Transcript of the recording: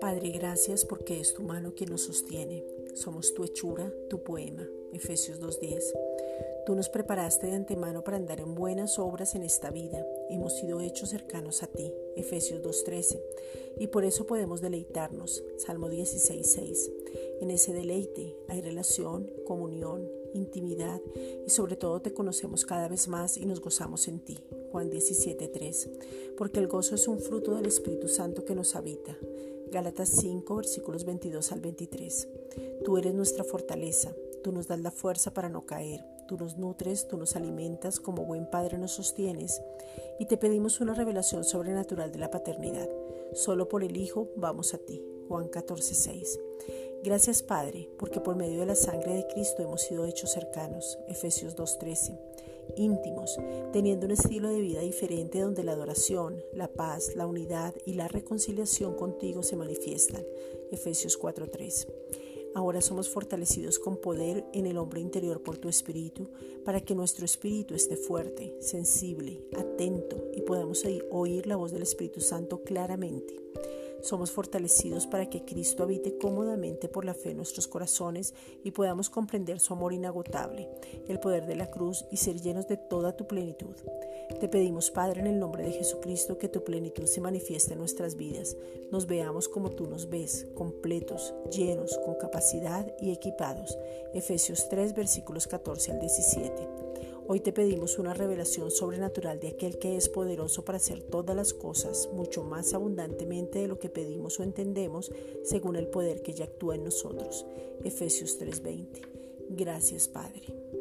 Padre, gracias porque es tu mano quien nos sostiene. Somos tu hechura, tu poema. Efesios 2.10. Tú nos preparaste de antemano para andar en buenas obras en esta vida. Hemos sido hechos cercanos a ti. Efesios 2.13. Y por eso podemos deleitarnos. Salmo 16.6. En ese deleite hay relación, comunión, intimidad y sobre todo te conocemos cada vez más y nos gozamos en ti. Juan 17.3. Porque el gozo es un fruto del Espíritu Santo que nos habita. Gálatas 5, versículos 22 al 23. Tú eres nuestra fortaleza, tú nos das la fuerza para no caer, tú nos nutres, tú nos alimentas, como buen Padre nos sostienes, y te pedimos una revelación sobrenatural de la paternidad. Solo por el Hijo vamos a ti. Juan 14, 6. Gracias Padre, porque por medio de la sangre de Cristo hemos sido hechos cercanos. Efesios 2.13 íntimos, teniendo un estilo de vida diferente donde la adoración, la paz, la unidad y la reconciliación contigo se manifiestan. Efesios 4:3. Ahora somos fortalecidos con poder en el hombre interior por tu espíritu, para que nuestro espíritu esté fuerte, sensible, atento y podamos oír la voz del Espíritu Santo claramente. Somos fortalecidos para que Cristo habite cómodamente por la fe en nuestros corazones y podamos comprender su amor inagotable, el poder de la cruz y ser llenos de toda tu plenitud. Te pedimos, Padre, en el nombre de Jesucristo, que tu plenitud se manifieste en nuestras vidas. Nos veamos como tú nos ves, completos, llenos, con capacidad y equipados. Efesios 3, versículos 14 al 17. Hoy te pedimos una revelación sobrenatural de aquel que es poderoso para hacer todas las cosas mucho más abundantemente de lo que pedimos o entendemos según el poder que ya actúa en nosotros. Efesios 3:20. Gracias Padre.